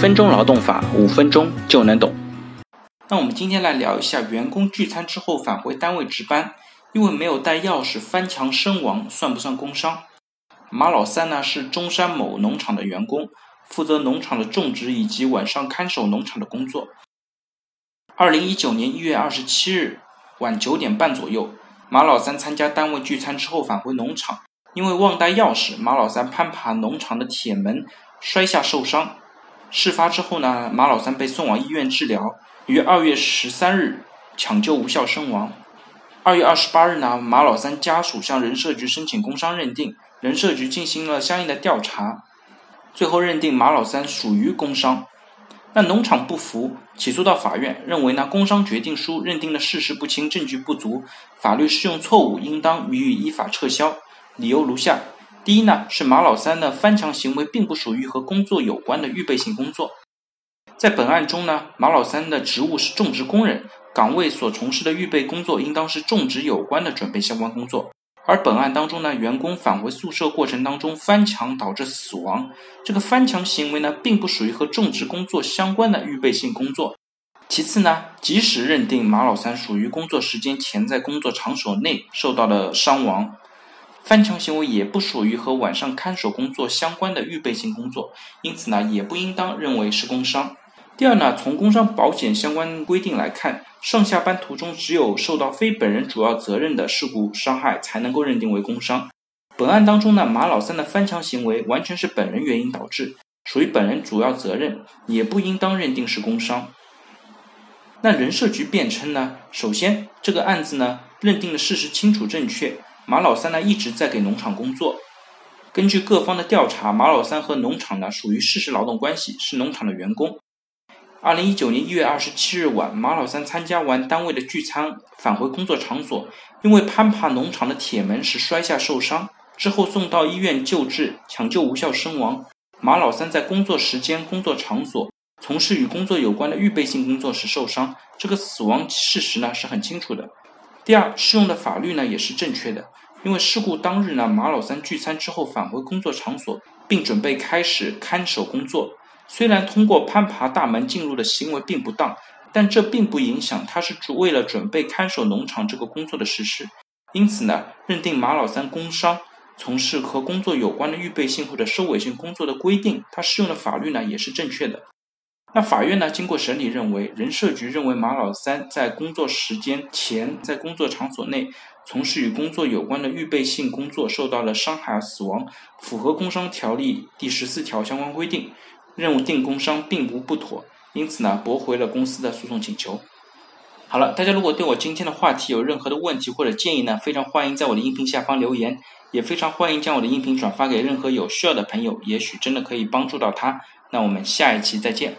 分钟劳动法，五分钟就能懂。那我们今天来聊一下，员工聚餐之后返回单位值班，因为没有带钥匙翻墙身亡，算不算工伤？马老三呢是中山某农场的员工，负责农场的种植以及晚上看守农场的工作。二零一九年一月二十七日晚九点半左右，马老三参加单位聚餐之后返回农场，因为忘带钥匙，马老三攀爬农场的铁门，摔下受伤。事发之后呢，马老三被送往医院治疗，于二月十三日抢救无效身亡。二月二十八日呢，马老三家属向人社局申请工伤认定。人社局进行了相应的调查，最后认定马老三属于工伤。那农场不服，起诉到法院，认为呢工伤决定书认定的事实不清，证据不足，法律适用错误，应当予以依法撤销。理由如下：第一呢，是马老三的翻墙行为并不属于和工作有关的预备性工作。在本案中呢，马老三的职务是种植工人，岗位所从事的预备工作应当是种植有关的准备相关工作。而本案当中呢，员工返回宿舍过程当中翻墙导致死亡，这个翻墙行为呢，并不属于和种植工作相关的预备性工作。其次呢，即使认定马老三属于工作时间前在工作场所内受到的伤亡，翻墙行为也不属于和晚上看守工作相关的预备性工作，因此呢，也不应当认为是工伤。第二呢，从工伤保险相关规定来看，上下班途中只有受到非本人主要责任的事故伤害，才能够认定为工伤。本案当中呢，马老三的翻墙行为完全是本人原因导致，属于本人主要责任，也不应当认定是工伤。那人社局辩称呢，首先这个案子呢，认定的事实清楚正确，马老三呢一直在给农场工作。根据各方的调查，马老三和农场呢属于事实劳动关系，是农场的员工。二零一九年一月二十七日晚，马老三参加完单位的聚餐，返回工作场所，因为攀爬农场的铁门时摔下受伤，之后送到医院救治，抢救无效身亡。马老三在工作时间、工作场所从事与工作有关的预备性工作时受伤，这个死亡事实呢是很清楚的。第二，适用的法律呢也是正确的，因为事故当日呢，马老三聚餐之后返回工作场所，并准备开始看守工作。虽然通过攀爬大门进入的行为并不当，但这并不影响他是主为了准备看守农场这个工作的实施。因此呢，认定马老三工伤，从事和工作有关的预备性或者收尾性工作的规定，它适用的法律呢也是正确的。那法院呢经过审理认为，人社局认为马老三在工作时间前在工作场所内从事与工作有关的预备性工作受到了伤害而死亡，符合工伤条例第十四条相关规定。认定工伤并无不妥，因此呢，驳回了公司的诉讼请求。好了，大家如果对我今天的话题有任何的问题或者建议呢，非常欢迎在我的音频下方留言，也非常欢迎将我的音频转发给任何有需要的朋友，也许真的可以帮助到他。那我们下一期再见。